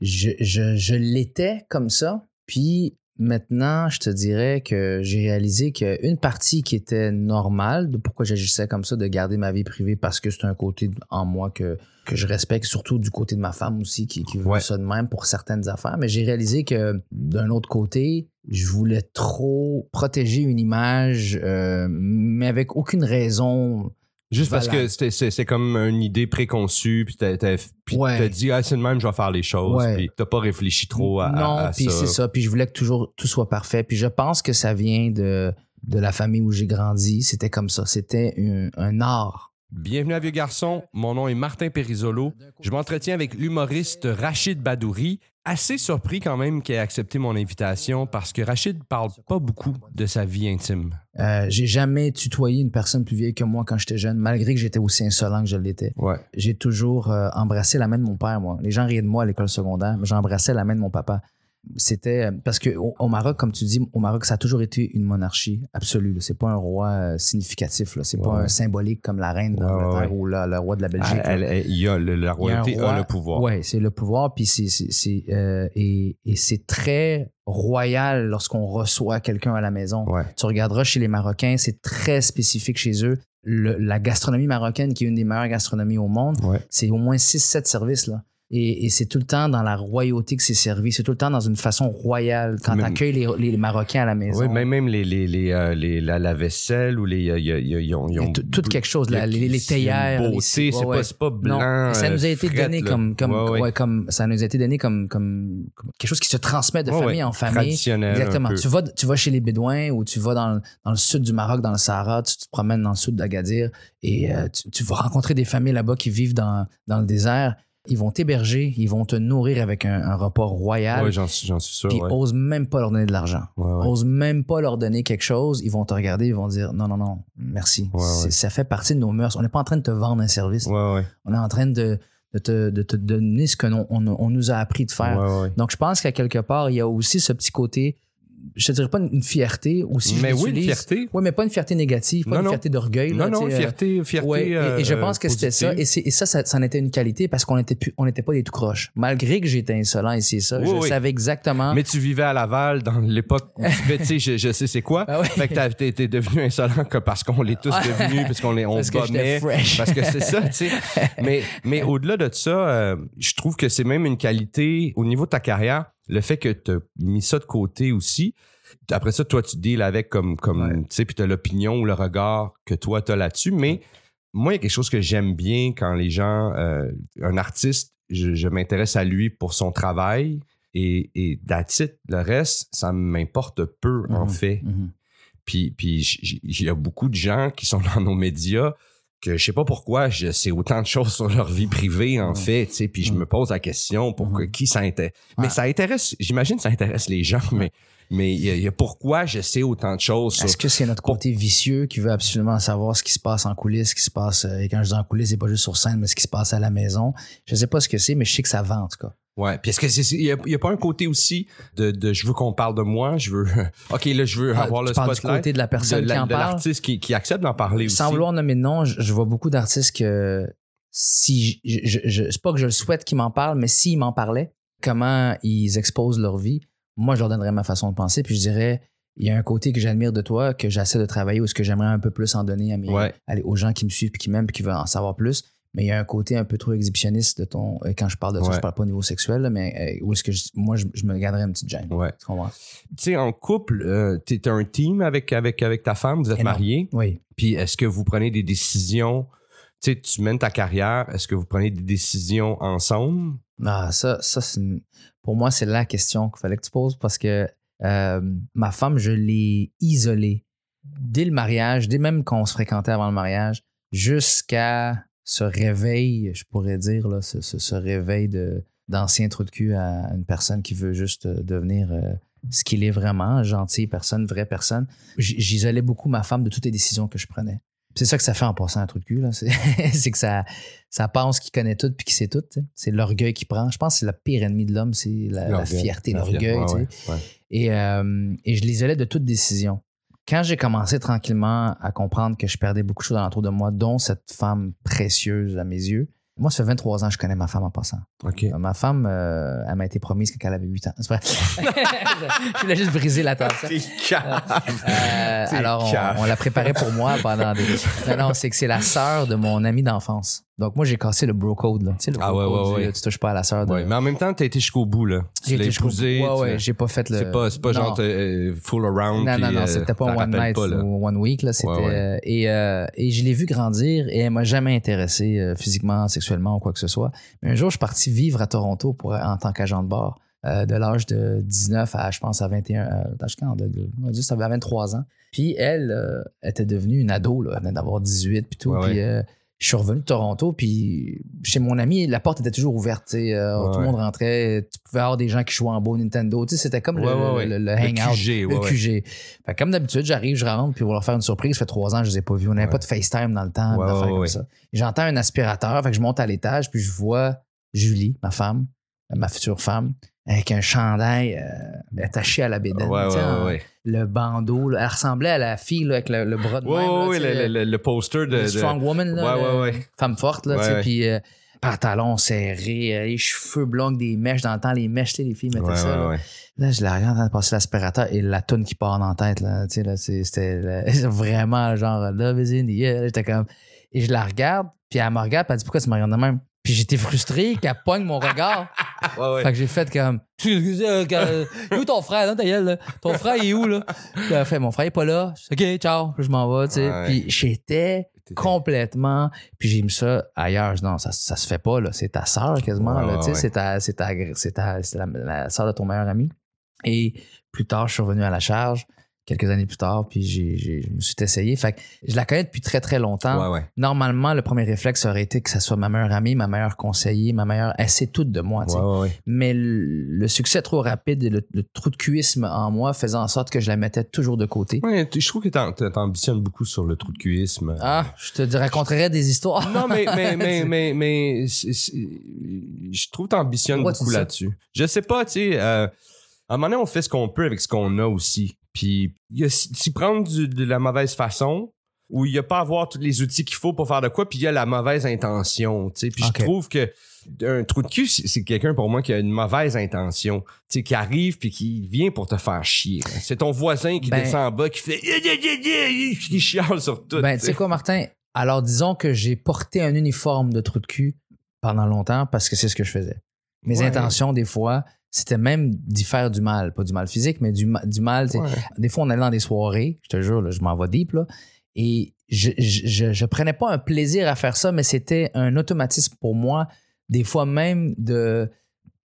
je, je, je l'étais comme ça. Puis maintenant, je te dirais que j'ai réalisé qu'une partie qui était normale de pourquoi j'agissais comme ça, de garder ma vie privée parce que c'est un côté en moi que, que je respecte, surtout du côté de ma femme aussi qui, qui veut Ouais. ça de même pour certaines affaires. Mais j'ai réalisé que d'un autre côté, je voulais trop protéger une image, euh, mais avec aucune raison. Juste parce que c'est c'est comme une idée préconçue, puis t'as Ouais. t'as dit, ah, c'est de même, je vais faire les choses, Ouais. puis t'as pas réfléchi trop à, non, à- à puis c'est ça. Puis je voulais que toujours tout soit parfait. Puis je pense que ça vient de, de la famille où j'ai grandi. C'était comme ça. C'était un, un art. Bienvenue à Vieux Garçon, mon nom est Martin Perisolo. Je m'entretiens avec l'humoriste Rachid Badouri. Assez surpris quand même qu'il ait accepté mon invitation parce que Rachid parle pas beaucoup de sa vie intime. Euh, j'ai jamais tutoyé une personne plus vieille que moi quand j'étais jeune, malgré que j'étais aussi insolent que je l'étais. Ouais. J'ai toujours euh, embrassé la main de mon père, moi. Les gens riaient de moi à l'école secondaire, mais j'embrassais la main de mon papa. C'était euh, parce que au, au Maroc, comme tu dis, au Maroc, ça a toujours été une monarchie absolue. C'est pas un roi euh, significatif. C'est pas Ouais. un symbolique comme la reine d'Angleterre ouais, ou la- le roi de la Belgique. Ah, Elle- elle- il y a le- la royauté a, le pouvoir. Oui, c'est le pouvoir. Puis c'est, euh, et, et c'est très royal lorsqu'on reçoit quelqu'un à la maison. Ouais. Tu regarderas chez les Marocains, c'est très spécifique chez eux. Le- la gastronomie marocaine, qui est une des meilleures gastronomies au monde, c'est au moins 6-7 services. Là. Et, et c'est tout le temps dans la royauté que c'est servi. C'est tout le temps dans une façon royale. Quand tu Même- accueilles les, les Marocains à la maison. Oui, même, même les, les, les, euh, les- la, la vaisselle ou les. ils ont- tout, quelque chose, les, les théières. c'est ouais, ouais. pas, pas blanc. Ça nous a été frette, donné là. comme, comme, Ouais, comme ça nous a été donné comme, comme, comme quelque chose qui se transmet de famille en famille. Traditionnel. Exactement. Tu vas, tu vas chez les Bédouins ou tu vas dans, le- dans le sud du Maroc, dans le Sahara, tu te promènes dans le sud d'Agadir et euh, tu, tu vas rencontrer des familles là-bas qui vivent dans, dans le désert. Ils vont t'héberger, ils vont te nourrir avec un, un repas royal. Ouais, j'en suis sûr. puis ouais. ose même pas leur donner de l'argent. Ouais, ouais. Ose même pas leur donner quelque chose. Ils vont te regarder, ils vont dire non, non, non, merci. Ça fait partie de nos mœurs. On n'est pas en train de te vendre un service. On est en train de, de, te, de te donner ce que l'on- on, on nous a appris de faire. Donc, je pense qu'à quelque part, il y a aussi ce petit côté, je te dirais pas une, une fierté, ou si je Mais oui, une fierté. Oui, mais pas une fierté négative, pas Non, une non. fierté d'orgueil. Non, là, non, sais, euh, fierté, fierté. ouais, et- et, je euh, pense que c'était ça. Et, ça, ça, ça en était une qualité parce qu'on était plus, on n'était pas des tout croches. Malgré que j'étais insolent et c'est ça, Oui, je oui. savais exactement. Mais tu vivais à Laval dans l'époque où tu sais, je, je sais c'est quoi. Ah ouais. Fait que t'as- t'es t'es devenu insolent que parce qu'on l'est tous devenus, parce qu'on les, on Parce que. Parce que c'est ça, tu sais. Mais, mais au-delà de ça, euh, je trouve que c'est même une qualité au niveau de ta carrière, le fait que tu as mis ça de côté aussi. Après ça, toi, tu deals avec comme, comme Ouais. tu sais, puis tu as l'opinion ou le regard que toi, tu as là-dessus. Mais moi, il y a quelque chose que j'aime bien quand les gens, euh, un artiste, je, je m'intéresse à lui pour son travail et, et it. Le reste, ça m'importe peu, en Mhm. fait. Mhm. Puis, puis il y a beaucoup de gens qui sont dans nos médias que je sais pas pourquoi je sais autant de choses sur leur vie privée en fait, tu sais, puis je me pose la question pour que, qui ça intéresse. Mais ça intéresse, j'imagine que ça intéresse les gens, mais mais il y, a- il y a pourquoi je sais autant de choses sur Est-ce que c'est notre côté vicieux qui veut absolument savoir ce qui se passe en coulisses, ce qui se passe, euh, et quand je dis en coulisses, c'est pas juste sur scène, mais ce qui se passe à la maison? Je sais pas ce que c'est, mais je sais que ça vend, en tout cas. Ouais, puis est-ce que c'est il y, a- il y a pas un côté aussi de, de je veux qu'on parle de moi, je veux OK, là je veux Ah, avoir tu le parles du spotlight côté de la personne de, qui la- en de parle? l'artiste qui, qui accepte d'en parler aussi. Sans vouloir nommer de nom, je, je vois beaucoup d'artistes que si je, je, je- c'est pas que je le souhaite qu'ils m'en parlent, mais s'ils m'en parlaient, comment ils exposent leur vie, moi je leur donnerais ma façon de penser, puis je dirais il y a un côté que j'admire de toi, que j'essaie de travailler ou ce que j'aimerais un peu plus en donner à mes, Ouais. allez, aux gens qui me suivent puis qui m'aiment puis qui veulent en savoir plus. Mais il y a un côté un peu trop exhibitionniste de ton. euh, Quand je parle de ça, Ouais. je parle pas au niveau sexuel, là, mais euh, où est-ce que je- moi je, je me garderais une petite gêne. Ouais. Tu? Tu sais en couple, euh, t'es un team avec avec avec ta femme, vous êtes mariés. Oui. Puis est-ce que vous prenez des décisions tu sais, tu mènes ta carrière, est-ce que vous prenez des décisions ensemble? Ah, ça, ça c'est une- pour moi, c'est la question qu'il fallait que tu poses parce que euh, ma femme, je l'ai isolée dès le mariage, dès même qu'on se fréquentait avant le mariage, jusqu'à ce réveil, je pourrais dire, là, ce, ce- ce réveil de, d'ancien trou de cul à une personne qui veut juste euh, devenir euh, ce qu'il est vraiment, gentille personne, vraie personne. J'isolais beaucoup ma femme de toutes les décisions que je prenais. C'est ça que ça fait en passant un trou de cul. C'est que ça, ça pense qu'il connaît tout puis qu'il sait tout. C'est l'orgueil qui prend. Je pense que c'est le pire ennemi de l'homme, c'est la, la fierté, La l'orgueil. ouais, ouais, ouais. Et, euh, et je l'isolais de toute décision. Quand j'ai commencé tranquillement à comprendre que je perdais beaucoup de choses alentour de moi, dont cette femme précieuse à mes yeux, Moi, ça fait 23 ans que je connais ma femme en passant. OK. Euh, Ma femme, euh, elle m'a été promise quand elle avait 8 ans. C'est vrai. je voulais juste briser la tasse. T'es. Euh, alors, on, on l'a préparé pour moi pendant des. Non, non, c'est que c'est la sœur de mon ami d'enfance. Donc, moi, j'ai cassé le bro code. Là. Tu sais, le Ah bro ouais, code, ouais, du, ouais. Tu touches pas à la sœur de. Ouais, mais en même temps, t'as été jusqu'au bout, là. Tu J'ai l'as été jusqu'au épousé. bout. Ouais, ouais, j'ai pas fait le. C'est pas, pas Non. genre euh, full around. Non, puis, non, non, euh, c'était pas one night pas, ou one week. Là, c'était, Ouais, euh, et, euh, et je l'ai vu grandir et elle m'a jamais intéressé euh, physiquement, sexuellement ou quoi que ce soit. Mais un jour, je suis parti vivre à Toronto pour, en tant qu'agent de bord euh, de l'âge de 19 à, je pense, à 21, euh, d'âge quand? De, de, on va dire, ça avait 23 ans. Puis elle euh, était devenue une ado, là, elle venait d'avoir 18 puis tout. Puis euh, je suis revenu de Toronto, puis chez mon ami, la porte était toujours ouverte. euh, Ouais, tout le ouais. monde rentrait, tu pouvais avoir des gens qui jouaient en beau Nintendo. C'était comme le, Ouais, ouais. le- le- le Le hangout QG, le. QG. Fait comme d'habitude, j'arrive, je rentre, puis pour leur faire une surprise, ça fait trois ans que je les ai pas vus. On n'avait pas de FaceTime dans le temps, J'entends un aspirateur, fait que je monte à l'étage, puis je vois Julie, ma femme, ma future femme, avec un chandail euh, attaché à la bédaine. Ouais, ouais, en- ouais. Le bandeau, là, elle ressemblait à la fille là, avec le, le bras de Ouais, même. le, le- le poster de. le de- strong woman, là, Ouais, ouais, le- ouais. femme forte, là, puis euh, pantalon serré, euh, les cheveux blonds, des mèches dans le temps, les mèches, les filles mettaient ça. ouais, là. ouais. Là, je la regarde en train de passer l'aspirateur et la toune qui part la tête, là, tu sais, là, c'était vraiment genre Love is in the air. J'étais comme. Et je la regarde, puis elle me regarde, puis elle dit Pourquoi tu me regardes de même Puis j'étais frustré qu'elle pogne mon regard. Ouais, ouais. Fait que j'ai fait comme. Euh, euh, Où ton frère, là, ta gueule, là? Ton frère, il est où, là Puis elle a fait Mon frère est pas là. Ok, ciao. Puis je m'en vais, tu sais. Ouais. Puis j'étais complètement. Puis j'ai mis ça ailleurs. Non, ça, ça se fait pas, là. C'est ta sœur, quasiment, là. tu sais, c'est ta, c'est ta, c'est ta, c'est la, la sœur de ton meilleur ami. Et plus tard, je suis revenu à la charge, quelques années plus tard, puis j'ai, j'ai- je me suis essayé. Fait que je la connais depuis très, très longtemps. Ouais, ouais. Normalement, le premier réflexe aurait été que ça soit ma meilleure amie, ma meilleure conseillère, ma meilleure. Elle sait tout de moi. Ouais. Mais le, le succès trop rapide et le, le trou de cuisme en moi faisait en sorte que je la mettais toujours de côté. Je trouve que t'am- t'ambitionnes beaucoup sur le trou de cuisme. Ah, je te raconterais des histoires. Non, mais, mais, mais, mais, mais c'est- c'est- je trouve que t'ambitionnes beaucoup dis là-dessus. Je sais pas, tu sais, euh, à un moment donné, on fait ce qu'on peut avec ce qu'on a aussi. Puis, s'y prendre du- de la mauvaise façon, ou il y a pas avoir tous les outils qu'il faut pour faire de quoi, puis il y a la mauvaise intention. Puis je trouve que un trou de cul, c'est quelqu'un pour moi qui a une mauvaise intention, qui arrive puis qui vient pour te faire chier. C'est ton voisin qui Ben- descend en bas, qui fait qui chiale sur tout. Ben, tu tu sais quoi, Martin? Alors, disons que j'ai porté un uniforme de trou de cul pendant longtemps parce que c'est ce que je faisais. Mes Ouais. intentions, des fois, c'était même d'y faire du mal. Pas du mal physique, mais du, du mal. Ouais. Des fois, on allait dans des soirées, je te jure, là, je m'en vais deep, là, et je, je, je, je prenais pas un plaisir à faire ça, mais c'était un automatisme pour moi, des fois même de,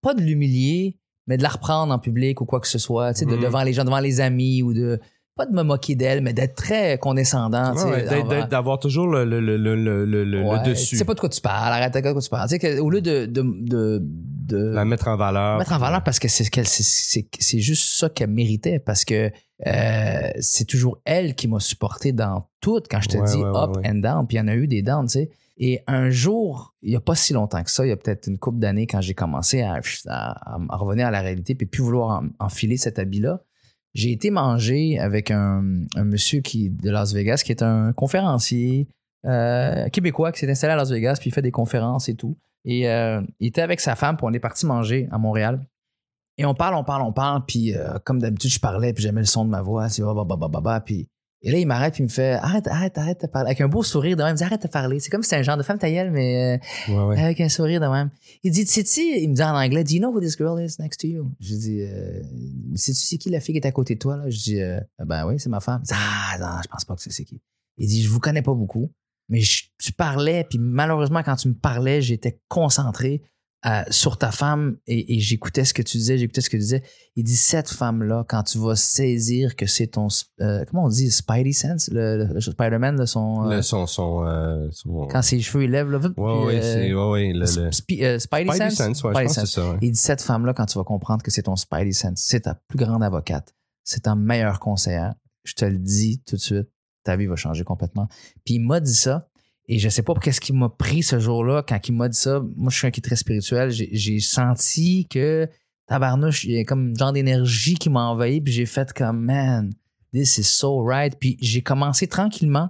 pas de l'humilier, mais de la reprendre en public ou quoi que ce soit, tu sais, de, Mhm. devant les gens, devant les amis, ou de, pas de me moquer d'elle, mais d'être très condescendant. Ouais, D'avoir toujours le, le, le, le, Ouais, dessus. Tu sais pas de quoi tu parles, arrête de quoi tu parles. Tu sais, que, au lieu de, de, de, de la mettre en valeur. mettre en valeur parce que c'est c'est- juste ça qu'elle méritait parce que euh, c'est toujours elle qui m'a supporté dans tout quand je te Ouais, dis ouais, up ouais. and down puis il y en a eu des downs tu sais et un jour il y a pas si longtemps que ça il y a peut-être une couple d'années quand j'ai commencé à, à- à revenir à la réalité puis plus vouloir en- enfiler cet habit là j'ai été manger avec un, un monsieur qui de Las Vegas qui est un conférencier euh, québécois qui s'est installé à Las Vegas puis il fait des conférences et tout et euh, il était avec sa femme puis on est parti manger à Montréal et on parle, on parle, on parle, puis euh, comme d'habitude, je parlais, puis j'aimais le son de ma voix, c'est puis et là, il m'arrête, puis il me fait arrête, arrête, arrête de parler, avec un beau sourire de même, il me dit arrête de parler. C'est comme si c'était un genre de femme tailleule, mais euh, Ouais, ouais. avec un sourire de même. Il dit, sais-tu, il me dit en anglais, Do you know who this girl is next to you? Je dis, sais-tu c'est qui la fille qui est à côté de toi, là? Je dis, ben oui, c'est ma femme. Il dit, ah, non, je pense pas que c'est c'est qui. Il dit, je vous connais pas beaucoup, mais je- tu parlais, puis malheureusement, quand tu me parlais, j'étais concentré euh, sur ta femme et, et j'écoutais ce que tu disais, j'écoutais ce que tu disais. Il dit, cette femme-là, quand tu vas saisir que c'est ton, euh, comment on dit, Spidey Sense, le, Spider-Man, son, euh, son, son, son- quand ses cheveux ils lèvent, là, Ouais, puis, ouais, euh, c'est, ouais, ouais, le, le- Spi- Spidey, Spidey Sense? Sense, ouais, je Spidey pense que Sense. c'est ça, ouais. Il dit cette femme-là, quand tu vas comprendre que c'est ton Spidey Sense, c'est ta plus grande avocate, c'est ta meilleure conseillère, je te le dis tout de suite, ta vie va changer complètement. Puis il m'a dit ça, et je sais pas qu'est-ce qui m'a pris ce jour-là quand il m'a dit ça. Moi, je suis un qui est très spirituel. J'ai senti que tabarnouche, il y a comme une genre d'énergie qui m'a envahi, puis j'ai fait comme man, this is so right. Puis j'ai commencé tranquillement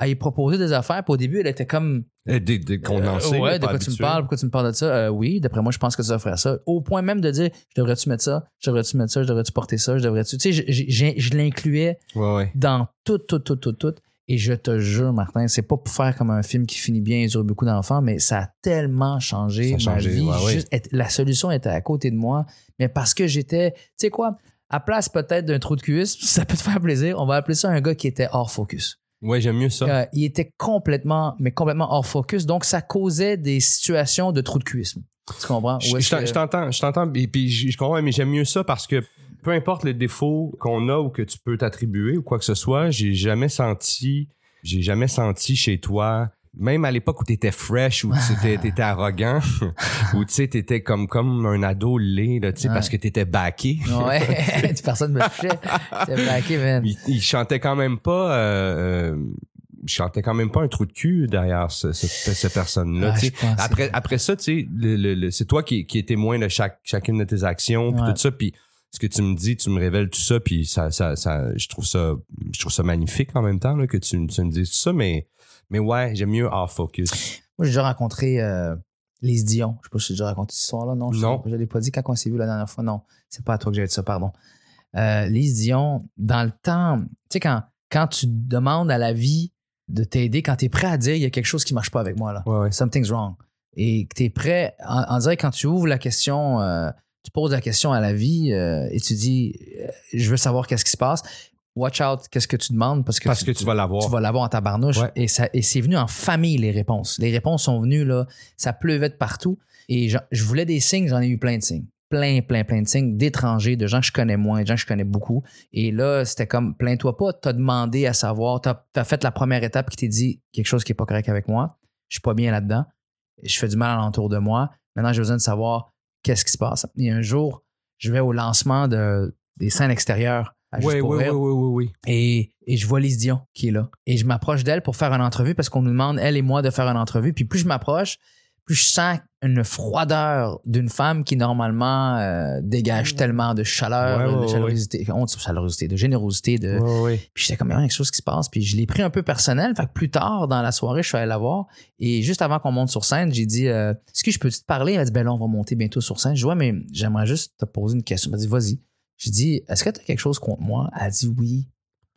à y proposer des affaires. Puis au début, elle était comme. Eh, Des, des condensés. Euh, ouais, de quoi tu me parles, pourquoi tu me parles de ça? Euh, oui, d'après moi, je pense que ça ferait ça. Au point même de dire, je devrais-tu mettre ça? Je devrais-tu mettre ça? Je devrais-tu porter ça? Je devrais-tu? Tu sais, je, je- l'incluais Ouais, ouais. dans tout, tout, tout, tout, tout. Et je te jure, Martin, c'est pas pour faire comme un film qui finit bien et dure beaucoup d'enfants, mais ça a tellement changé Ça a ma vie. ouais. Juste la solution était à côté de moi, mais parce que j'étais, tu sais quoi, à place peut-être d'un trou de cuisse, ça peut te faire plaisir, on va appeler ça un gars qui était hors focus. Ouais, j'aime mieux ça. Euh, il était complètement, mais complètement hors focus, donc ça causait des situations de trou de cuisse. Tu comprends? Je que- t'entends, je t'entends, et puis je je comprends, mais j'aime mieux ça parce que peu importe les défauts qu'on a ou que tu peux t'attribuer ou quoi que ce soit, j'ai jamais senti, j'ai jamais senti chez toi, même à l'époque où t'étais fresh, où t'étais, t'étais arrogant, où tu sais, t'étais comme, comme un ado laid, là, tu sais, Ouais. parce que t'étais backé. Ouais, personne me touchait. C'était backé, man. il, il chantait quand même pas, euh, euh, il chantait quand même pas un trou de cul derrière ce- ce- cette personne-là, Ah, tu je que- Après, après ça, tu sais, le- le- le- c'est toi qui, qui es témoin de chaque, chacune de tes actions, puis Ouais. tout ça, puis ce que tu me dis, tu me révèles tout ça, puis ça, ça, ça, je trouve ça, je trouve ça magnifique en même temps là, que tu, tu me dises tout ça, mais, mais ouais, j'aime mieux hors focus. Moi, j'ai déjà rencontré euh, Lise Dion. Je sais pas si j'ai déjà raconté cette histoire-là. Non, je ne l'ai pas dit quand on s'est vu la dernière fois. Non, c'est pas à toi que j'avais dit ça, pardon. Euh, Lise Dion, dans le temps, tu sais, quand, quand tu demandes à la vie de t'aider, quand tu es prêt à dire il y a quelque chose qui marche pas avec moi, là. Ouais, ouais. Something's wrong. Et que tu es prêt, on, on dirait quand tu ouvres la question, euh, tu poses la question à la vie euh, et tu dis je veux savoir qu'est-ce qui se passe. Watch out, qu'est-ce que tu demandes? Parce que Parce que tu vas l'avoir. tu vas l'avoir en tabarnouche. Ouais. Et, ça, et c'est venu en famille, les réponses. Les réponses sont venues, là, ça pleuvait de partout. Et j'en- je voulais des signes, j'en ai eu plein de signes. Plein, plein, plein de signes d'étrangers, de gens que je connais moins, de gens que je connais beaucoup. Et là, c'était comme, plains-toi pas, t'as demandé à savoir, t'as as fait la première étape qui t'est dit quelque chose qui est pas correct avec moi, je suis pas bien là-dedans, je fais du mal alentour de moi. Maintenant, j'ai besoin de savoir qu'est-ce qui se passe. Et un jour, je vais au lancement de, des scènes extérieures à Juste pour ouais, rire. ouais, ouais, ouais. Et, et je vois Lise Dion qui est là. Et je m'approche d'elle pour faire une entrevue parce qu'on nous demande, elle et moi, de faire une entrevue. Puis plus je m'approche, plus je sens une froideur d'une femme qui normalement euh, dégage tellement de chaleur, Ouais, de chalérosité, de générosité, de, Ouais, ouais. puis j'étais comme, il y a quelque chose qui se passe. Puis je l'ai pris un peu personnel. Fait que plus tard dans la soirée, je suis allé la voir. Et juste avant qu'on monte sur scène, j'ai dit, euh, est-ce que je peux te parler? Elle a dit, ben là, on va monter bientôt sur scène. Je ouais, mais j'aimerais juste te poser une question. Elle m'a dit, vas-y. J'ai dit, est-ce que tu as quelque chose contre moi? Elle dit oui.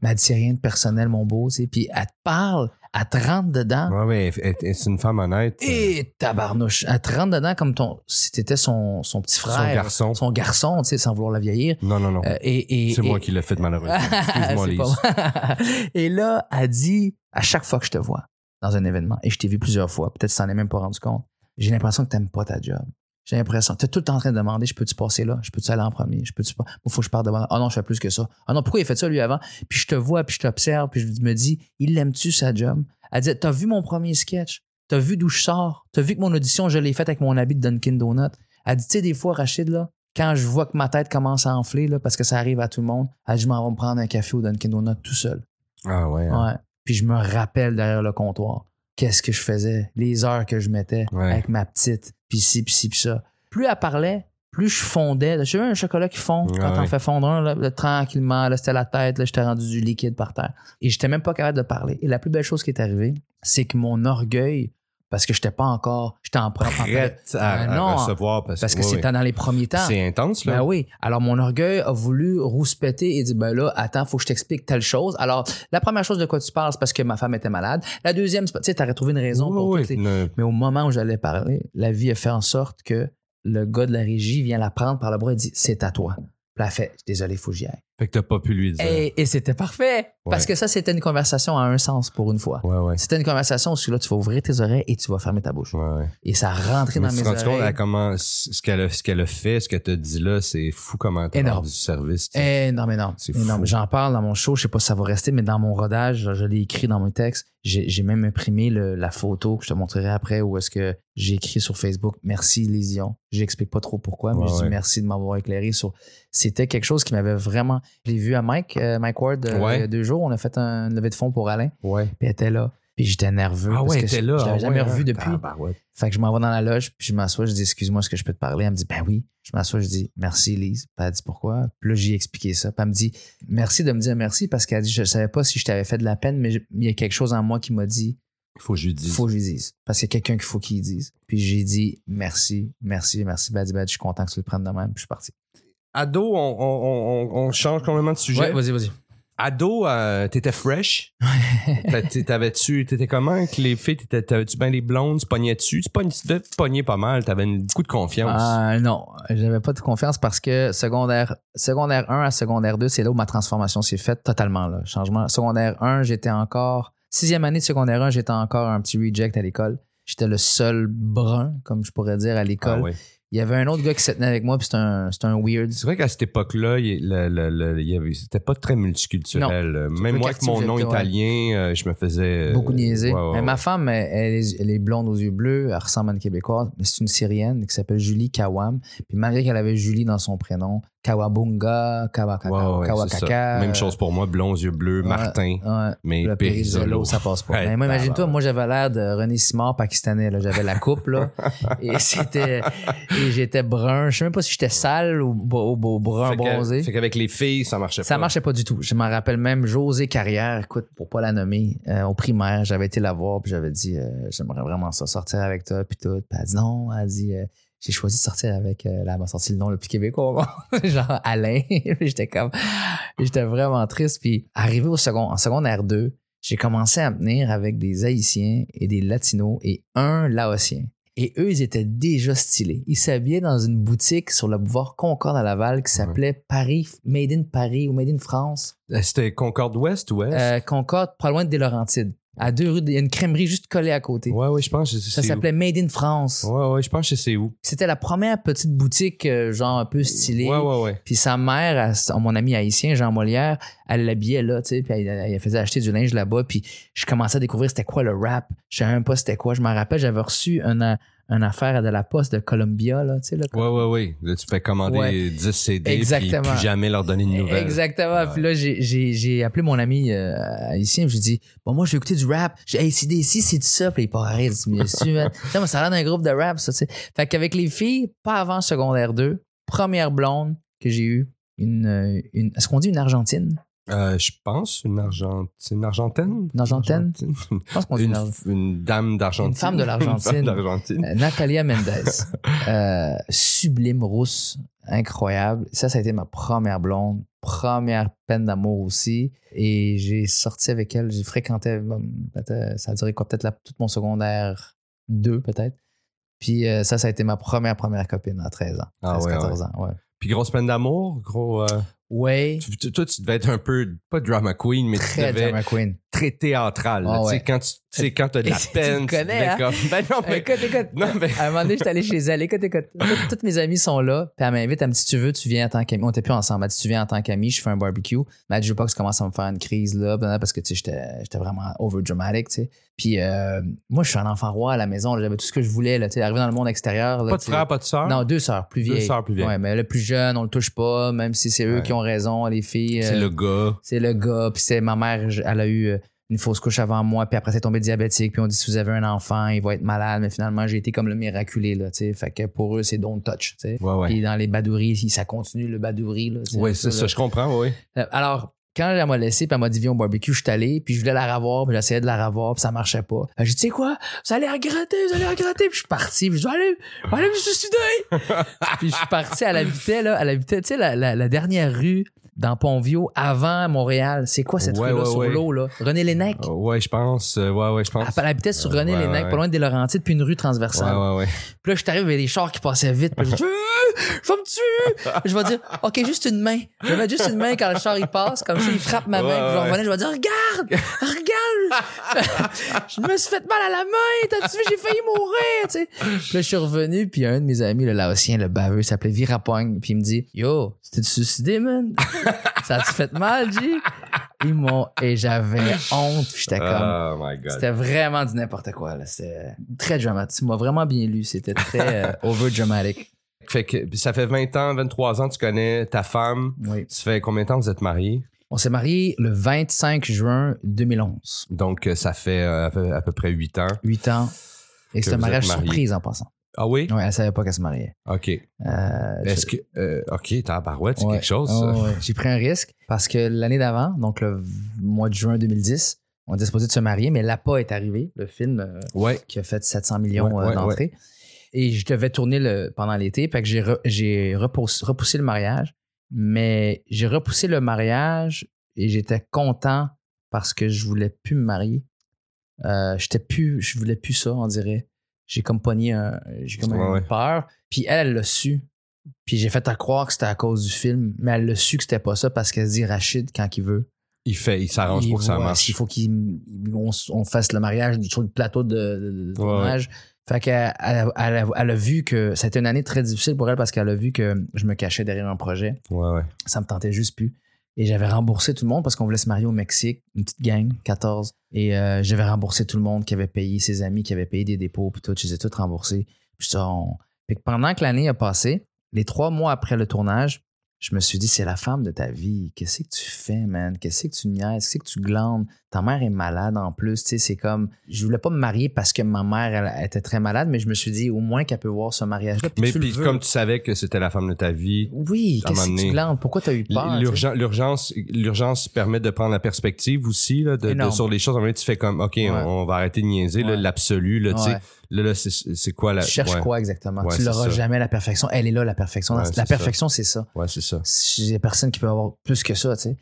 Mais elle dit, c'est rien de personnel, mon beau. tu sais. Puis elle te parle, elle te rentre dedans. Elle- elle- c'est une femme honnête. Et tabarnouche. Elle te rentre dedans comme ton, si t'étais son, son petit frère. garçon. Son garçon, tu sais, sans vouloir la vieillir. Non, non, non. Euh, et, et, c'est moi qui l'ai fait malheureusement. Excuse-moi, Lise. pas et là, elle dit à chaque fois que je te vois dans un événement, et je t'ai vu plusieurs fois, peut-être que tu t'en es même pas rendu compte, j'ai l'impression que tu n'aimes pas ta job. J'ai l'impression. Tu es tout le temps en train de demander je peux-tu passer là? Je peux-tu aller en premier? Je peux-tu pas? Il faut que je parte devant. Ah non, je fais plus que ça. Ah non, pourquoi il a fait ça lui avant? Puis je te vois, puis je t'observe, puis je me dis il l'aime-tu sa job? Elle dit T'as vu mon premier sketch? T'as vu d'où je sors? T'as vu que mon audition, je l'ai faite avec mon habit de Dunkin' Donut Elle dit Tu sais, des fois, Rachid, là, quand je vois que ma tête commence à enfler, là, parce que ça arrive à tout le monde, elle dit, je m'en vais me prendre un café au Dunkin' Donut tout seul. Ah ouais. hein. Ouais. Puis je me rappelle derrière le comptoir, qu'est-ce que je faisais, les heures que je mettais Ouais. avec ma petite, puis ci, puis ci, puis ça. Plus elle parlait, plus je fondais. Tu sais, un chocolat qui fond, quand ouais. on fait fondre un, là, là, tranquillement, là, c'était la tête, là, j'étais rendu du liquide par terre. Et j'étais même pas capable de parler. Et la plus belle chose qui est arrivée, c'est que mon orgueil, parce que j'étais pas encore, j'étais en propre. Prête à, Ben à non, recevoir parce, Parce que c'était dans les premiers temps. C'est intense, là. Ben oui. Alors, mon orgueil a voulu rouspéter et dire, ben là, attends, faut que je t'explique telle chose. Alors, la première chose de quoi tu parles, c'est parce que ma femme était malade. La deuxième, tu sais, t'aurais trouvé une raison pour toutes les- Mais au moment où j'allais parler, la vie a fait en sorte que le gars de la régie vient la prendre par le bras et dit, c'est à toi. Puis elle fait, désolé, faut que j'y aille. Fait que t'as pas pu lui dire. Et, et c'était parfait. Parce que ça, c'était une conversation à un sens pour une fois. Ouais, ouais. C'était une conversation où là, tu vas ouvrir tes oreilles et tu vas fermer ta bouche. Ouais, ouais. Et ça a rentré Mais dans tu mes te rends compte oreilles. à comment ce qu'elle a, ce qu'elle a fait, ce qu'elle t'a dit là, c'est fou comment t'as Énorme. rendu du service. tu sais. Énorme, énorme. C'est énorme. fou. J'en parle dans mon show, je sais pas si ça va rester, mais dans mon rodage, je l'ai écrit dans mon texte. J'ai même imprimé le- la photo que je te montrerai après où est-ce que j'ai écrit sur Facebook Merci Lésion. J'explique pas trop pourquoi, mais je dis merci de m'avoir éclairé sur. C'était quelque chose qui m'avait vraiment. Je l'ai vu à Mike, euh, Mike Ward, euh, Ouais. il y a deux jours. On a fait un levée de fonds pour Alain, Ouais. puis elle était là. Puis j'étais nerveux. Ah parce ouais, que je, là. je l'avais ah jamais ouais, revu hein? depuis. Tabarouette. Fait que je m'en vais dans la loge, puis je m'assois, je dis excuse-moi, est-ce que je peux te parler? Elle me dit ben oui. Je m'assois, je dis merci Lise. Puis elle dit pourquoi? Puis là, j'ai expliqué ça. Puis elle me dit merci de me dire merci parce qu'elle dit je savais pas si je t'avais fait de la peine, mais je- il y a quelque chose en moi qui m'a dit Il faut que je lui dise. faut que je lui dise. Parce qu'il y a quelqu'un qu'il faut qu'il dise. Puis j'ai dit merci, merci, merci. Ben, elle dit ben, je suis content que tu le prennes de même. Puis je suis parti. Ado, on, on- on- on change complètement de sujet. Ouais, vas-y, vas-y. Ado, euh, t'étais fresh? T'avais-tu, t'étais comment avec les filles? T'avais-tu bien les blondes? Tu pognais-tu? Tu pogn- tu devais pogner pas mal. T'avais beaucoup de confiance. Ah, non, j'avais pas de confiance parce que secondaire, secondaire 1 à secondaire 2, c'est là où ma transformation s'est faite totalement. Là. Changement. Secondaire 1, j'étais encore. Sixième année de secondaire 1, j'étais encore un petit reject à l'école. J'étais le seul brun, comme je pourrais dire, à Ah l'école. Il y avait un autre gars qui se tenait avec moi, puis c'était un, un weird. C'est vrai qu'à cette époque-là, c'était pas très multiculturel. Euh, Même moi, avec mon nom ouais. italien, euh, je me faisais. euh, Beaucoup ouais, ouais, mais ma femme, elle, elle est, elle est blonde aux yeux bleus, elle ressemble à une Québécoise, mais c'est une Syrienne qui s'appelle Julie Kawam. Puis malgré qu'elle avait Julie dans son prénom, Kawabunga, Kawakaka, ouais, ça. Kawakaka. Même chose pour moi, blonds, yeux bleus, Ouais, Martin, Ouais. mais Le Périsolo. Ça passe pas. Mais moi, imagine-toi, moi, j'avais l'air de René Simard pakistanais. là. J'avais la coupe, là. et c'était. Et j'étais brun. Je sais même pas si j'étais sale ou, bo- ou brun Fait que- bronzé. Fait qu'avec les filles, ça marchait Ça pas. marchait pas du tout. Je m'en rappelle même José Carrière, écoute, pour pas la nommer, euh, au primaire, j'avais été la voir, puis j'avais dit euh, j'aimerais vraiment ça, sortir avec toi, puis tout. Puis elle a dit non, elle a dit euh, j'ai choisi de sortir avec, euh, là, elle m'a sorti le nom le plus québécois, au monde. genre Alain. J'étais comme, j'étais vraiment triste. Puis arrivé au second, en secondaire 2, j'ai commencé à me tenir avec des Haïtiens et des Latinos et un Laotien. Et eux, ils étaient déjà stylés. Ils s'habillaient dans une boutique sur le boulevard Concorde à Laval qui s'appelait Paris, Made in Paris ou Made in France. Euh, C'était Concorde Ouest ou Est? Euh, Concorde, pas loin de Des Laurentides. À deux rues, il y a une crèmerie juste collée à côté. ouais, ouais, je pense que sais Ça c'est s'appelait Made in France. Ouais, ouais, je pense que sais où? C'était la première petite boutique, euh, genre un peu stylée. Ouais, ouais, ouais. Puis sa mère, elle- mon ami haïtien, Jean Molière, elle l'habillait là, tu sais, puis elle, elle faisait acheter du linge là-bas. Puis je commençais à découvrir c'était quoi le rap. Je savais même pas c'était quoi. Je me rappelle, j'avais reçu une, une affaire de la poste de Columbia, là, tu sais. Là, Ouais, ouais, ouais. Là, tu fais commander Ouais. 10 CD Exactement. puis plus jamais leur donner une nouvelle. Exactement. Ouais. Puis là, j'ai- appelé mon ami euh, haïtien. J'ai dit, bon, moi, je vais écouter du rap. J'ai hey, CDC, c'est du ça. Puis il part à rire. Il dit, mais tu, man. Putain, moi, ça a l'air d'un groupe de rap, ça, tu sais. Fait qu'avec les filles, pas avant secondaire 2, première blonde que j'ai eue, une, euh, une est-ce qu'on dit une Argentine? Euh, je pense une Argentine. Une Argentine? Une Argentine? Argentine? Je pense qu'on dit Une, une Argentine. une dame d'Argentine. Une femme de l'Argentine. Une femme d'Argentine. Euh, Natalia Mendez. Euh, sublime rousse, incroyable. Ça, ça a été ma première blonde, première peine d'amour aussi. Et j'ai sorti avec elle, j'ai fréquenté, ça a duré quoi, peut-être tout mon secondaire 2, peut-être. Puis euh, ça, ça a été ma première, première copine à 13 ans. Ah 13, ouais, 14 ans, ouais. Puis grosse peine d'amour, gros. euh, Ouais, tu- tu- toi, tu devais être un peu, pas drama queen, mais tu très devais drama queen. Très théâtral. là. Ah Tu ouais. quand tu tu sais, quand t'as de la Tu peine, connais, devais hein? comme- Ben non, mais. Écoute, écoute. Non, mais. À un moment donné, j'étais allé chez elle. Écoute, écoute. Toutes, mes amies sont là. Puis elle m'invite. Elle me dit Si tu veux, tu viens en tant qu'ami. On était plus ensemble. Elle dit Tu viens en tant qu'ami. Je fais un barbecue. Mais elle dit Je veux pas que tu commences à me faire une crise là. blablabla, Parce que tu sais, j'étais vraiment over dramatic. Tu sais. Puis euh, moi, je suis un enfant roi à la maison. J'avais tout ce que je voulais. Là, tu sais, arrivé dans le monde extérieur. là, Pas de tu frère, pas de soeur? Non, deux sœurs plus Deux vieilles. sœurs plus vieilles. Ouais, mais le plus jeune, on le touche pas. Même si c'est eux Ouais. qui ont raison, les filles. C'est euh, le gars. c'est le gars, puis c'est ma mère, je- elle a eu euh, une fausse couche avant moi, puis après c'est tombé diabétique, puis on dit si vous avez un enfant, il va être malade, mais finalement j'ai été comme le miraculé là, tu sais, fait que pour eux c'est don't touch, tu sais. Ouais, ouais. Puis dans les badouries, ça continue le badourie là. c'est peu, ça, je comprends, oui. Euh, Alors quand elle m'a laissé, puis elle m'a dit viens au barbecue, je suis allé, puis je voulais la revoir, puis j'essayais de la revoir, puis ça marchait pas. J'ai dit tu sais quoi, vous allez regretter, vous allez regretter, puis je suis parti, puis je dis allez, aller me suicider. puis je suis parti, elle habitait là, elle habitait, tu sais la, la, la dernière rue dans Pontvio avant Montréal. C'est quoi cette Ouais, rue là ouais, sur ouais. l'eau là? René Lénec. Euh, ouais, je pense. euh, ouais, ouais, je pense. Elle habitait sur Ouais, René ouais, Lénec, ouais. pas loin des Laurentides, puis une rue Ouais, transversale. ouais, ouais. Puis là, je t'arrive avec des chars qui passaient vite. Puis je dis, Euh, je vais me tuer. Je vais dire, OK, juste une main. Je vais mettre juste une main quand le char il passe. Comme ça, il frappe ma main. Ouais, puis je vais revenir, je vais dire, regarde, regarde. je me suis fait mal à la main. T'as-tu vu, j'ai failli mourir, tu sais. Puis là, je suis revenu, puis un de mes amis, le Laotien, le baveux, il s'appelait Virapogne. Puis il me dit, Yo, c'était suicidé, man? Ça a-tu fait mal, G? Ils m'ont, et j'avais honte. Puis j'étais comme, Oh my god. c'était vraiment du n'importe quoi. là. C'était très dramatique. Tu m'as vraiment bien lu. C'était très euh, over dramatic. Fait que ça fait 20 ans, 23 ans, tu connais ta femme. Oui. Ça fait combien de temps que vous êtes mariés? On s'est mariés le 25 juin 2011. Donc, euh, ça fait euh, à peu- à peu près huit ans. Huit ans. Et c'est un mariage surprise en passant. Ah oui? Ouais, elle savait pas qu'elle se mariait. OK. Euh, Est-ce que. euh, OK, tabarouette, c'est Ouais. quelque chose, ça. Ouais. J'ai pris un risque parce que l'année d'avant, donc le mois de juin 2010, on était supposé de se marier, mais l'APA est arrivé, le film euh, Ouais. qui a fait 700 millions d'entrées. Et je devais tourner le, pendant l'été, fait que j'ai, re- j'ai repoussé, repoussé le mariage, mais j'ai repoussé le mariage et j'étais content parce que je voulais plus me marier. Euh, j'étais plus, je voulais plus ça, on dirait. J'ai comme pogné un, j'ai comme Ouais, une peur. Puis elle, elle l'a su. Puis j'ai fait à croire que c'était à cause du film, mais elle l'a su que c'était pas ça parce qu'elle se dit Rachid quand il veut. Il fait, il s'arrange il pour que ça marche. s'il faut qu'on on, on fasse le mariage sur le plateau de, de- de tournage. Fait qu'elle elle, elle a- elle a vu que c'était une année très difficile pour elle parce qu'elle a vu que je me cachais derrière un projet. Ouais, ouais. Ça me tentait juste plus. Et j'avais remboursé tout le monde parce qu'on voulait se marier au Mexique, une petite gang, 14. Et euh, j'avais remboursé tout le monde qui avait payé, ses amis qui avaient payé des dépôts, puis tout. Je les ai tous remboursés. Puis ça, on- Fait que pendant que l'année a passé, les trois mois après le tournage, je me suis dit, c'est la femme de ta vie. Qu'est-ce que tu fais, man? Qu'est-ce que tu niaises? Qu'est-ce que tu glandes? Ta mère est malade en plus. Tu sais, c'est comme. Je voulais pas me marier parce que ma mère, elle, elle était très malade, mais je me suis dit, au moins qu'elle peut voir ce mariage-là. Mais puis, comme tu savais que c'était la femme de ta vie, Oui, qu'est-ce que tu glandes? Pourquoi tu as eu peur? l'urgence, permet de prendre la perspective aussi là, de, sur les choses. Moment donné, tu fais comme, ok, Ouais. on, on va arrêter de niaiser Ouais. l'absolu. Là, tu sais. Ouais. là, là, c'est, quoi la Tu cherches ouais. quoi exactement? Ouais, tu l'auras jamais la perfection. Elle est là, la perfection. Ouais, la perfection, c'est ça. Ouais, c'est ça. Il y a personne qui peut avoir plus que ça, tu sais.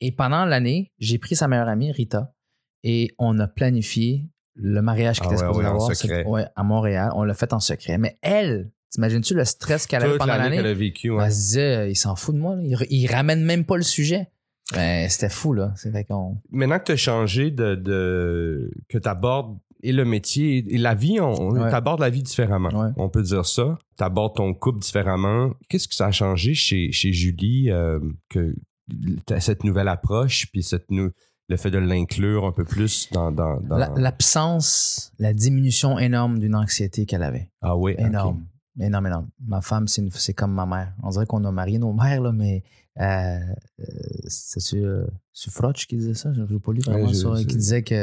Et pendant l'année, j'ai pris sa meilleure amie, Rita, et on a planifié le mariage qui Ah était supposé ouais, avoir. secret. Ouais, à Montréal. On l'a fait en secret. Mais elle, t'imagines-tu le stress qu'elle avait pendant l'année qu'elle a vécu, ouais. Elle se disait, il s'en fout de moi. là. Il, il ramène même pas le sujet. Ben, c'était fou, là. Qu'on. Maintenant que tu as changé de, de que tu abordes et le métier et la vie, on, Ouais. tu abordes la vie différemment. Ouais. On peut dire ça. Tu abordes ton couple différemment. Qu'est-ce que ça a changé chez, chez Julie euh, que cette nouvelle approche puis cette nou- le fait de l'inclure un peu plus dans, dans, dans- La- L'absence, la diminution énorme d'une anxiété qu'elle avait. ah oui. Énorme. Énorme, énorme. Ma femme, c'est comme ma mère. On dirait qu'on a marié nos mères, là, mais euh, euh, c'est-tu euh, c'est Frotch qui disait ça? Je n'ai pas lu vraiment Ouais, ça. Qui disait que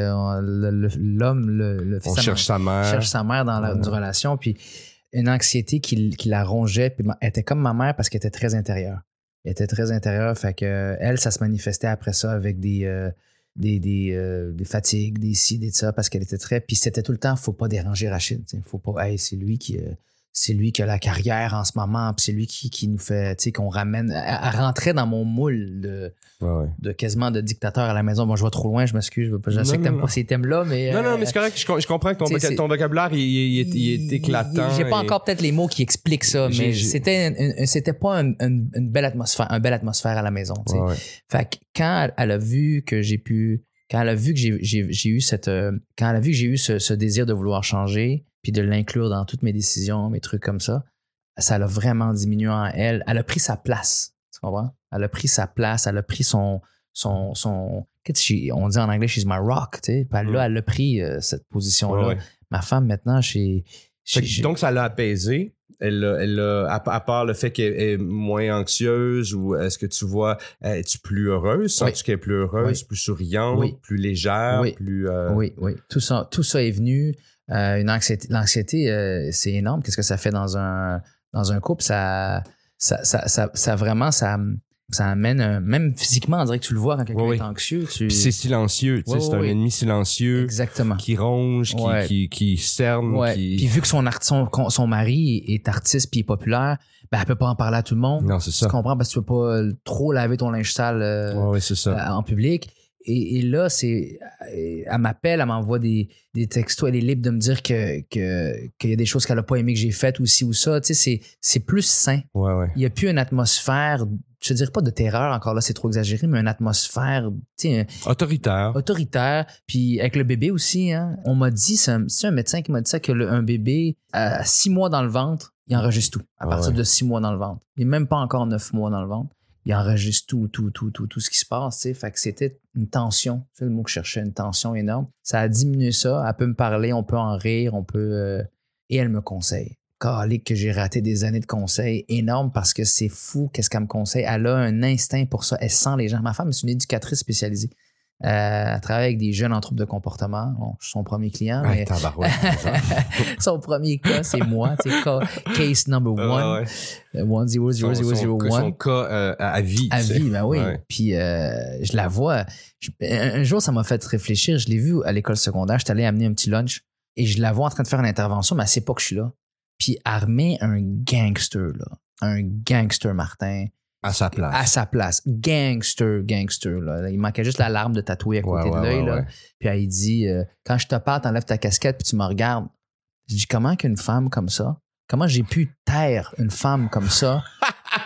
le- le- l'homme, le, le fils on cherche sa mère cherche sa mère dans la Ouais. une relation, puis une anxiété qui, qui la rongeait. Puis elle était comme ma mère parce qu'elle était très intérieure. Elle était très intérieure, fait que elle, ça se manifestait après ça avec des, euh, des, des, euh, des fatigues, des ci, des ça, parce qu'elle était très. Puis c'était tout le temps, faut pas déranger Rachid. Faut pas. Hey, c'est lui qui. euh, c'est lui qui a la carrière en ce moment, puis c'est lui qui, qui nous fait, tu sais, qu'on ramène. Elle, elle rentrait dans mon moule de, Ouais, ouais. de quasiment de dictateur à la maison. Moi, je vais trop loin, je m'excuse. Je, je sais que t'aimes pas ces thèmes-là, mais. Non, non, euh, mais c'est correct. Je, je comprends que ton, voca- vocabulaire, il, il est, il est éclatant. J'ai pas et- encore peut-être les mots qui expliquent ça, mais c'était une- une- c'était pas une, une- une belle atmosphère, un belle atmosphère à la maison. tu sais. Ouais, ouais. Fait que quand elle, a vu que j'ai pu, quand elle a vu que j'ai- eu cette, euh, quand elle a vu que j'ai eu ce, ce désir de vouloir changer, puis de l'inclure dans toutes mes décisions, mes trucs comme ça, ça l'a vraiment diminué en elle. Elle a pris sa place, tu comprends? Elle a pris sa place, elle a pris son, son, son, on dit en anglais, she's my rock, tu sais? Puis elle, là, elle a pris euh, cette position-là. Ouais, ouais. Ma femme, maintenant, chez, donc, ça l'a apaisé. Elle, l'a- elle, à, part le fait qu'elle est moins anxieuse ou est-ce que tu vois, es-tu plus heureuse? Sens-tu qu'elle est plus heureuse, Oui. plus souriante, Oui. plus légère, Oui. plus. euh, Oui, oui. Tout ça, tout ça est venu. Euh, une anxiété, l'anxiété, euh, c'est énorme. Qu'est-ce que ça fait dans un, dans un couple? Ça, ça, ça, ça, ça vraiment, ça, ça amène, un- même physiquement, on dirait que tu le vois quand quelqu'un Oui, est anxieux. Tu... C'est silencieux, tu sais, Oui, c'est un ennemi silencieux Exactement. qui ronge, qui, Ouais. qui, qui cerne, Ouais. qui. Puis vu que son, art- son, son mari est artiste puis est populaire, ben, elle peut pas en parler à tout le monde. Non, c'est ça. Tu comprends? Parce que tu peux pas trop laver ton linge sale. euh, Ouais, ça. euh, en public. Et, et là, c'est, euh, elle m'appelle, elle m'envoie des, des textos, elle est libre de me dire que, que, qu'il y a des choses qu'elle n'a pas aimé que j'ai faites ou ci ou ça. Tu sais, c'est, plus sain. Ouais, ouais. Il n'y a plus une atmosphère, je ne dirais pas de terreur, encore là, c'est trop exagéré, mais une atmosphère, tu sais, Autoritaire. autoritaire. Puis avec le bébé aussi, hein, on m'a dit, c'est un, un médecin qui m'a dit ça, que le- un bébé à six mois dans le ventre, il enregistre tout. À Ah partir ouais. de six mois dans le ventre. Il n'est même pas encore neuf mois dans le ventre. Il enregistre tout, tout, tout, tout, tout ce qui se passe. Fait que c'était une tension. C'est le mot que je cherchais, une tension énorme. Ça a diminué ça. Elle peut me parler, on peut en rire, on peut. euh, et elle me conseille. calé que j'ai raté des années de conseils énormes parce que c'est fou qu'est-ce qu'elle me conseille. Elle a un instinct pour ça. Elle sent les gens. Ma femme est une éducatrice spécialisée. Euh, elle travaille avec des jeunes en trouble de comportement. Bon, je suis son premier client, Ouais, mais son premier cas, c'est moi. case number Ouais, one. ouais. Euh, One zero zero Son- zero son- zero Son one. cas euh, à vie. À tu sais. vie, ben oui. Ouais. Puis euh, je la vois. Je- un un jour, ça m'a fait réfléchir. Je l'ai vu à l'école secondaire. J'étais allé amener un petit lunch et je la vois en train de faire une intervention, mais elle sait pas que je suis là. Puis armée un gangster, là. Un gangster, Martin. À sa place. À sa place. Gangster, gangster, là. Il manquait juste l'alarme de tatouer à côté Ouais, de l'œil, ouais, là. ouais. Puis elle il dit euh, Quand je te parle, t'enlèves ta casquette puis tu me regardes. Je dis Comment qu'une femme comme ça, comment j'ai pu taire une femme comme ça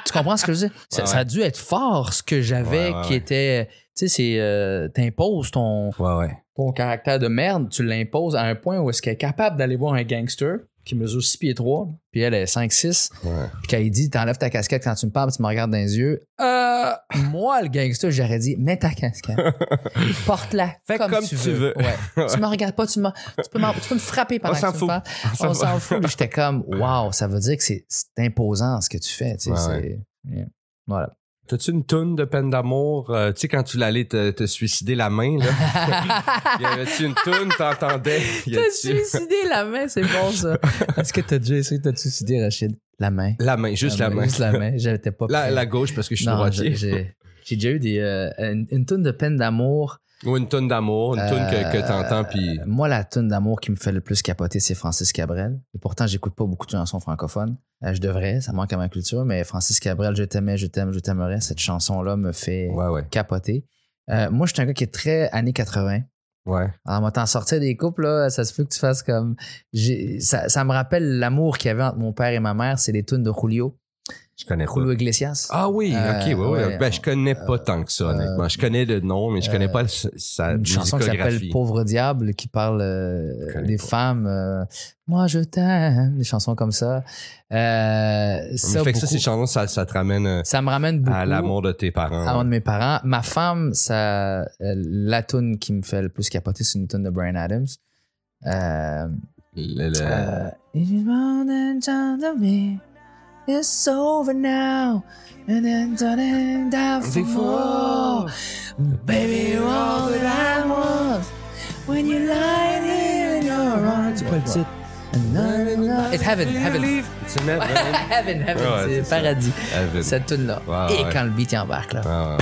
Tu comprends ce que je veux dire? Ça, a dû être fort ce que j'avais qui était. Tu sais, c'est. euh, T'imposes ton, Ouais, ouais. ton caractère de merde, tu l'imposes à un point où est-ce qu'elle est capable d'aller voir un gangster qui mesure 6 pieds 3, puis elle est 5-6, ouais. puis quand il dit T'enlèves ta casquette quand tu me parles, tu me regardes dans les yeux. Euh, moi, le gangster, j'aurais dit Mets ta casquette. Porte-la. Fais comme, comme tu, tu veux. veux. Ouais. tu me regardes pas, tu, me, tu, peux, m'en- tu peux me frapper pendant On que tu me parles. On s'en fout. Puis J'étais comme Waouh, ça veut dire que c'est imposant ce que tu fais. Tu sais, Ouais, c'est- yeah. Voilà. T'as-tu une toune de peine d'amour? euh, tu sais, quand tu l'allais te, te suicider la main, là? y avait-tu une toune, t'entendais? A-tu- suicidé la main, c'est bon ça. Est-ce que t'as déjà essayé de te suicider, Rachid? La main. La main, juste la, main. Juste la main. J'étais pas La, la gauche, parce que je suis droitier. j'ai déjà eu des, euh, une, une toune de peine d'amour. Ou une toune d'amour, une toune que, que Euh, t'entends, puis... Moi, la tune d'amour qui me fait le plus capoter, c'est Francis Cabrel. Et pourtant, j'écoute pas beaucoup de chansons francophones. Euh, je devrais, ça manque à ma culture, mais Francis Cabrel, je t'aimais, je t'aime, je t'aimerais, cette chanson-là me fait Ouais, ouais, capoter. Euh, moi, je suis un gars qui est très années 80. ouais. Alors, moi, t'en sortir des couples, là, ça se peut que tu fasses comme. Ça, ça me rappelle l'amour qu'il y avait entre mon père et ma mère, c'est les tunes de Julio, Je connais pas. Julio Iglesias. Ah oui, Euh, ok, ouais, ouais. ouais. Ben, je connais pas tant que ça, honnêtement. Je connais le nom, mais je connais euh, pas sa une chanson qui s'appelle. Pauvre Diable qui parle euh, des pas. femmes. euh, Moi, je t'aime, des chansons comme ça. Euh, ça, fait que ça, ces chansons, ça, ça te ramène euh, ça me ramène beaucoup à l'amour de tes parents. à l'amour de mes parents. Ma femme, ça, euh, la tune qui me fait le plus capoter, c'est une tune de Brian Adams. Euh, Le- le- it's over now. And then turning down for more. Baby, you're all that I want. When you lie here in your arms. Le titre? It's heaven, heaven. C'est même- heaven, heaven, Ouais, c'est paradis. Heaven. Cette tune-là. Ouais, Et ouais. quand le beat embarque, là. Ah ouais.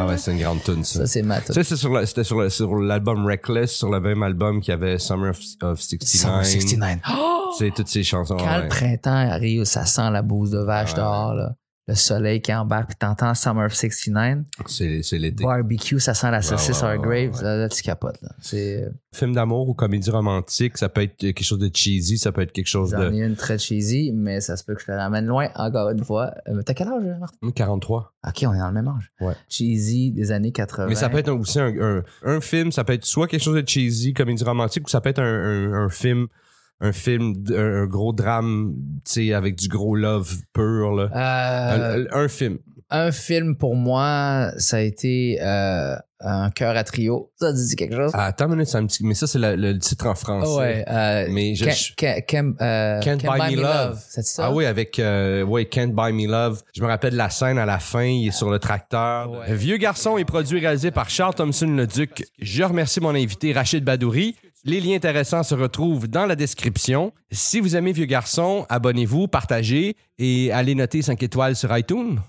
Ah ouais, c'est une grande tune, ça. Ça, c'est ma tune. Ça, c'est sur la- c'était sur, l'album Reckless, sur le même album qu'il y avait Summer of, of 69. Summer 69. Oh! C'est toutes ces chansons. Quand ouais. le printemps arrive, ça sent la bouse de vache Ouais, dehors, là. Le soleil qui embarque, puis t'entends Summer of 69. C'est l'été. Barbecue, ça sent la saucisse ouais, ouais, Our ouais, Graves. ouais. Là, là, tu capotes. Là. C'est, euh, Film d'amour ou comédie romantique, ça peut être quelque chose de cheesy, ça peut être quelque chose j'en de ai une très cheesy, mais ça se peut que je te ramène loin encore une fois. Euh, T'as quel âge, Martin? Hum, 43. Ok, on est dans le même âge. Ouais. Cheesy des années 80. Mais ça peut être aussi un, un, un film, ça peut être soit quelque chose de cheesy, comédie romantique, ou ça peut être un, un, un film, un film, un, gros drame, tu sais, avec du gros love pur, là. Euh, un, un film. un film pour moi, ça a été euh, un cœur à trio. Ça dit quelque chose? Ah, attends une minute, ça me dit- mais ça, c'est le, titre en français. ouais. euh, Mais je- Can- Can- Can- euh, Can't Buy Me Love. C'est ça? Ah oui, avec euh, ouais, Can't Buy Me Love. Je me rappelle de la scène à la fin, il est sur le tracteur. Ouais. Vieux garçon est produit et réalisé par Charles Thompson le Duc. Je remercie mon invité Rachid Badouri. Les liens intéressants se retrouvent dans la description. Si vous aimez Vieux garçon, abonnez-vous, partagez et allez noter 5 étoiles sur iTunes.